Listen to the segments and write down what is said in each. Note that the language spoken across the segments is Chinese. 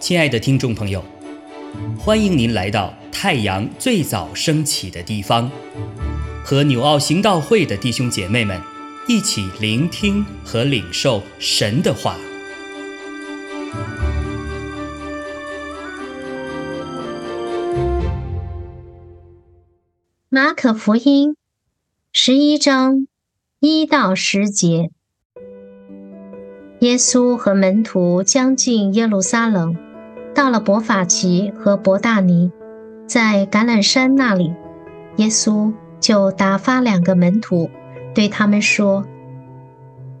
亲爱的听众朋友，欢迎您来到太阳最早升起的地方，和纽奥行道会的弟兄姐妹们一起聆听和领受神的话。马可福音十一章一到十节，耶稣和门徒将近耶路撒冷。到了伯法奇和伯大尼，在橄榄山那里，耶稣就打发两个门徒，对他们说：“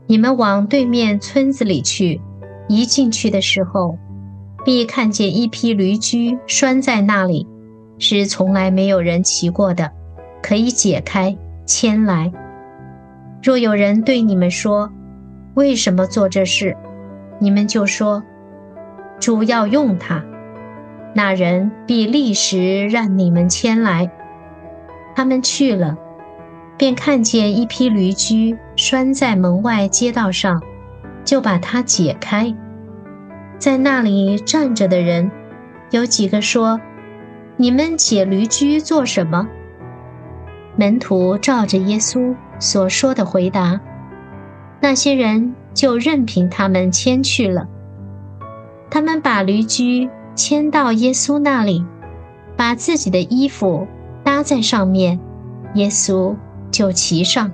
你们往对面村子里去。一进去的时候，必看见一批驴驹拴在那里，是从来没有人骑过的，可以解开牵来。若有人对你们说，为什么做这事，你们就说。”主要用它，那人必立时让你们牵来。他们去了，便看见一批驴驹拴在门外街道上，就把它解开。在那里站着的人，有几个说：“你们解驴驹做什么？”门徒照着耶稣所说的回答，那些人就任凭他们牵去了。他们把驴驹牵到耶稣那里，把自己的衣服搭在上面，耶稣就骑上。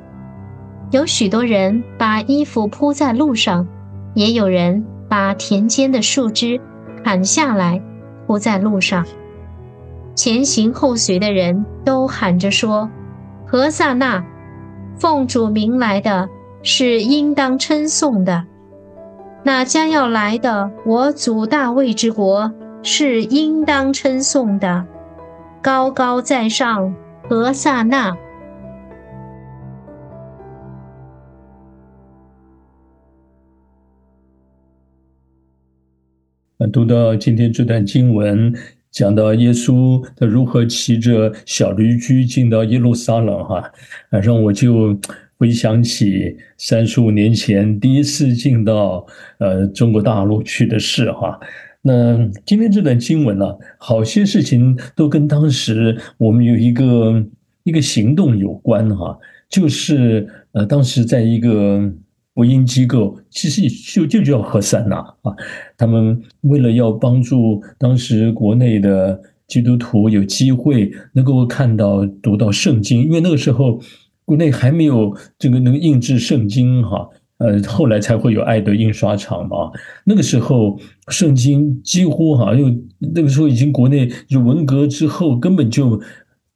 有许多人把衣服铺在路上，也有人把田间的树枝砍下来铺在路上。前行后随的人都喊着说：“何萨那，奉主名来的是应当称颂的。”那将要来的我祖大卫之国是应当称颂的，高高在上，何萨那。读到今天这段经文，讲到耶稣他如何骑着小驴驹进到耶路撒冷，哈，啊，让我就。回想起三十五年前第一次进到呃中国大陆去的事哈，那今天这段经文呢，好些事情都跟当时我们有一个一个行动有关哈，就是呃当时在一个福音机构，其实就就叫何三呐啊，他们为了要帮助当时国内的基督徒有机会能够看到读到圣经，因为那个时候。国内还没有这个能印制圣经哈，呃，后来才会有爱德印刷厂嘛。那个时候圣经几乎哈，又那个时候已经国内就文革之后根本就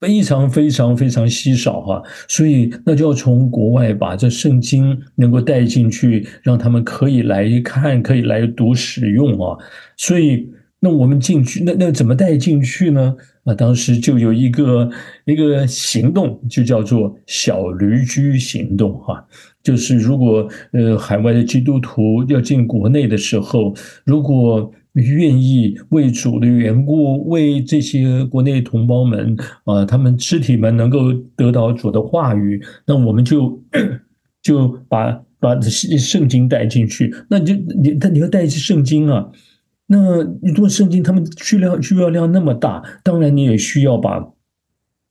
非常非常非常稀少哈，所以那就要从国外把这圣经能够带进去，让他们可以来看，可以来读使用啊。所以那我们进去，那那怎么带进去呢？啊，当时就有一个一个行动，就叫做小驴驹行动，哈，就是如果呃海外的基督徒要进国内的时候，如果愿意为主的缘故，为这些国内同胞们啊，他们肢体们能够得到主的话语，那我们就就把把圣经带进去，那你就你但你要带一些圣经啊。那你做圣经，他们需要需要量那么大，当然你也需要把，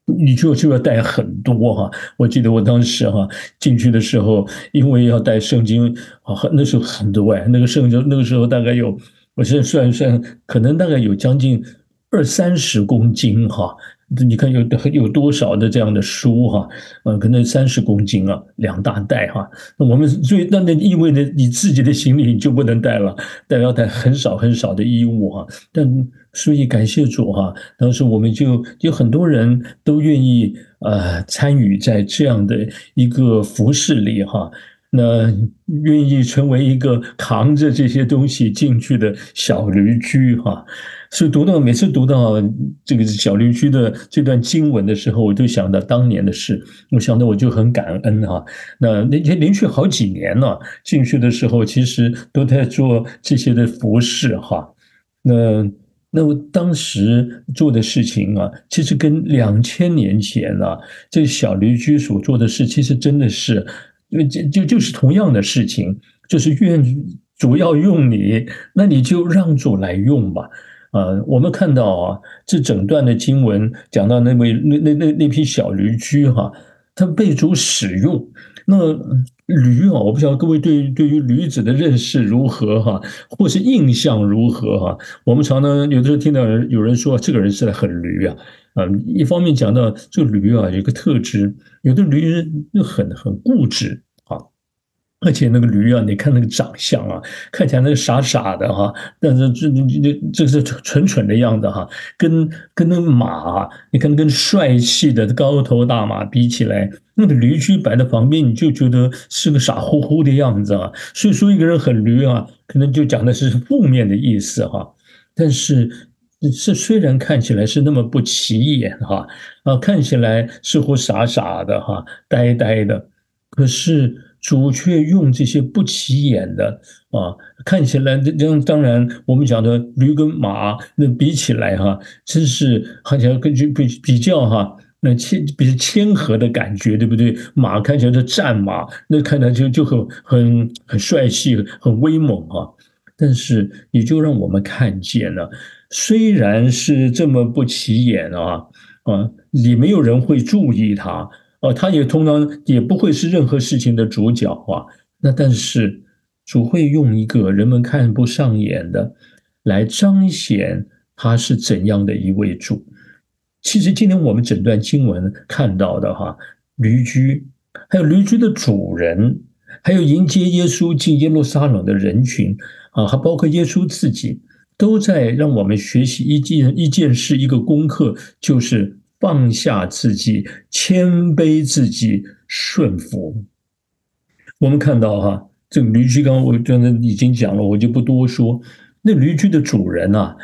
你就就要带很多哈。我记得我当时哈进去的时候，因为要带圣经啊，那时候很多哎，那个圣经那个时候大概有，我现在算一算，可能大概有将近二三十公斤哈。你看有有多少的这样的书哈，呃，可能三十公斤啊，两大袋哈。那我们最那那意味着你自己的行李就不能带了，带要带很少很少的衣物哈。但所以感谢主哈，当时我们就有很多人都愿意呃参与在这样的一个服饰里哈。那愿意成为一个扛着这些东西进去的小驴驹哈。所以读到每次读到这个小驴驹的这段经文的时候，我就想到当年的事，我想到我就很感恩哈。那那些连续好几年呢，进去的时候其实都在做这些的服饰哈。那那我当时做的事情啊，其实跟两千年前啊，这小驴驹所做的事，其实真的是，就就就是同样的事情。就是愿主要用你，那你就让主来用吧。啊，我们看到啊，这整段的经文讲到那位那那那那批小驴驹哈，他被主使用。那驴啊，我不晓得各位对对于驴子的认识如何哈，或是印象如何哈？我们常常有的时候听到有人说这个人是很驴啊，嗯，一方面讲到这个驴啊有一个特质，有的驴又很很固执。而且那个驴啊，你看那个长相啊，看起来那个傻傻的哈，但是这这这这是蠢蠢的样子哈，跟跟那马，你看跟帅气的高头大马比起来，那个驴驹摆在旁边，你就觉得是个傻乎乎的样子啊。所以说一个人很驴啊，可能就讲的是负面的意思哈。但是是虽然看起来是那么不起眼哈，啊，看起来似乎傻傻的哈，呆呆的，可是。主却用这些不起眼的啊，看起来这这当然我们讲的驴跟马那比起来哈，真是好像根据比比较哈，那谦比较谦和的感觉，对不对？马看起来是战马，那看起来就就很很很帅气，很威猛啊。但是也就让我们看见了，虽然是这么不起眼啊啊，也没有人会注意他。哦，他也通常也不会是任何事情的主角啊。那但是主会用一个人们看不上眼的来彰显他是怎样的一位主。其实今天我们整段经文看到的哈，驴驹，还有驴驹的主人，还有迎接耶稣进耶路撒冷的人群啊，还包括耶稣自己，都在让我们学习一件一件事，一个功课，就是。放下自己，谦卑自己，顺服。我们看到哈，这个驴驹，刚刚我刚才已经讲了，我就不多说。那驴驹的主人啊。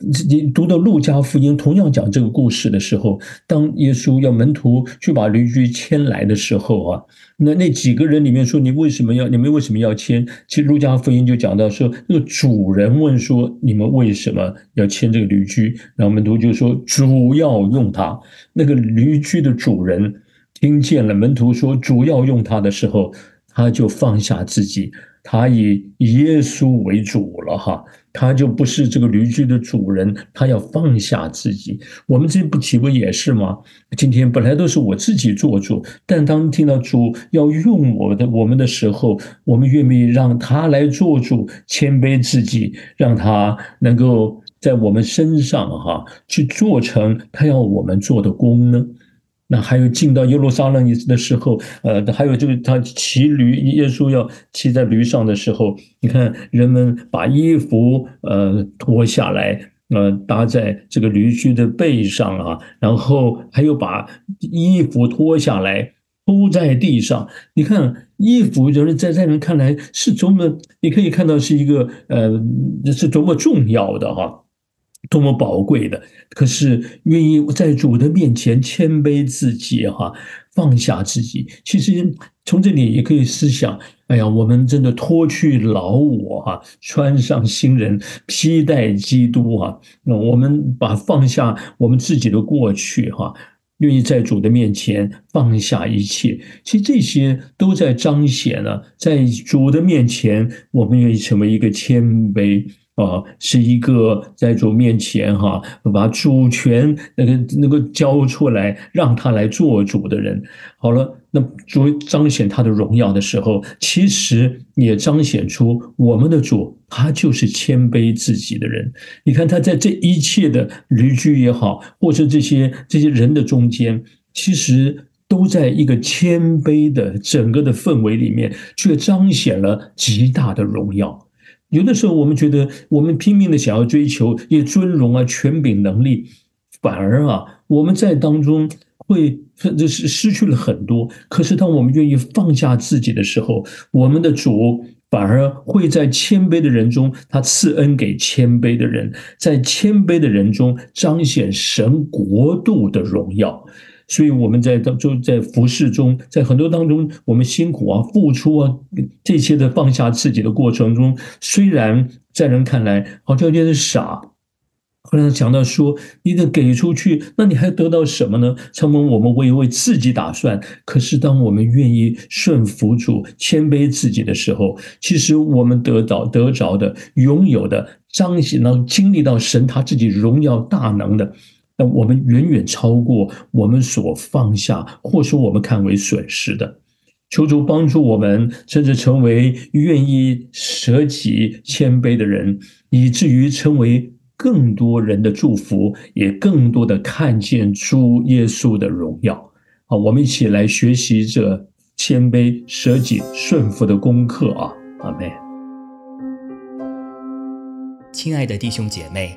你读到路加福音同样讲这个故事的时候，当耶稣要门徒去把驴驹牵来的时候啊，那那几个人里面说你为什么要你们为什么要牵？其实路加福音就讲到说，那个主人问说你们为什么要牵这个驴驹？然后门徒就说主要用它。那个驴驹的主人听见了门徒说主要用它的时候，他就放下自己。他以耶稣为主了哈，他就不是这个驴驹的主人，他要放下自己。我们这不岂不也是吗？今天本来都是我自己做主，但当听到主要用我的我们的时候，我们愿不愿意让他来做主，谦卑自己，让他能够在我们身上哈去做成他要我们做的工呢？那还有进到耶路撒冷的时候，呃，还有这个他骑驴，耶稣要骑在驴上的时候，你看人们把衣服呃脱下来，呃搭在这个驴驹的背上啊，然后还有把衣服脱下来铺在地上。你看衣服，就是在在人看来是多么，你可以看到是一个呃是多么重要的哈。多么宝贵的，可是愿意在主的面前谦卑自己，哈，放下自己。其实从这里也可以思想，哎呀，我们真的脱去老我，哈，穿上新人，披戴基督，哈。那我们把放下我们自己的过去，哈，愿意在主的面前放下一切。其实这些都在彰显了，在主的面前，我们愿意成为一个谦卑。啊，是一个在主面前哈，把主权那个那个交出来，让他来做主的人。好了，那主彰显他的荣耀的时候，其实也彰显出我们的主，他就是谦卑自己的人。你看他在这一切的驴驹也好，或者这些这些人的中间，其实都在一个谦卑的整个的氛围里面，却彰显了极大的荣耀。有的时候，我们觉得我们拼命的想要追求一些尊荣啊、权柄、能力，反而啊，我们在当中会这是失去了很多。可是，当我们愿意放下自己的时候，我们的主反而会在谦卑的人中，他赐恩给谦卑的人，在谦卑的人中彰显神国度的荣耀。所以我们在当就在服侍中，在很多当中，我们辛苦啊、付出啊，这些的放下自己的过程中，虽然在人看来好像有点傻，后来讲到说，你得给出去，那你还得到什么呢？常常我们为为自己打算，可是当我们愿意顺服主、谦卑自己的时候，其实我们得到得着的、拥有的、彰显到、经历到神他自己荣耀大能的，那我们远远超过我们所放下，或说我们看为损失的。求主帮助我们，甚至成为愿意舍己、谦卑的人，以至于成为更多人的祝福，也更多的看见主耶稣的荣耀。好，我们一起来学习这谦卑、舍己、顺服的功课啊！阿门。亲爱的弟兄姐妹，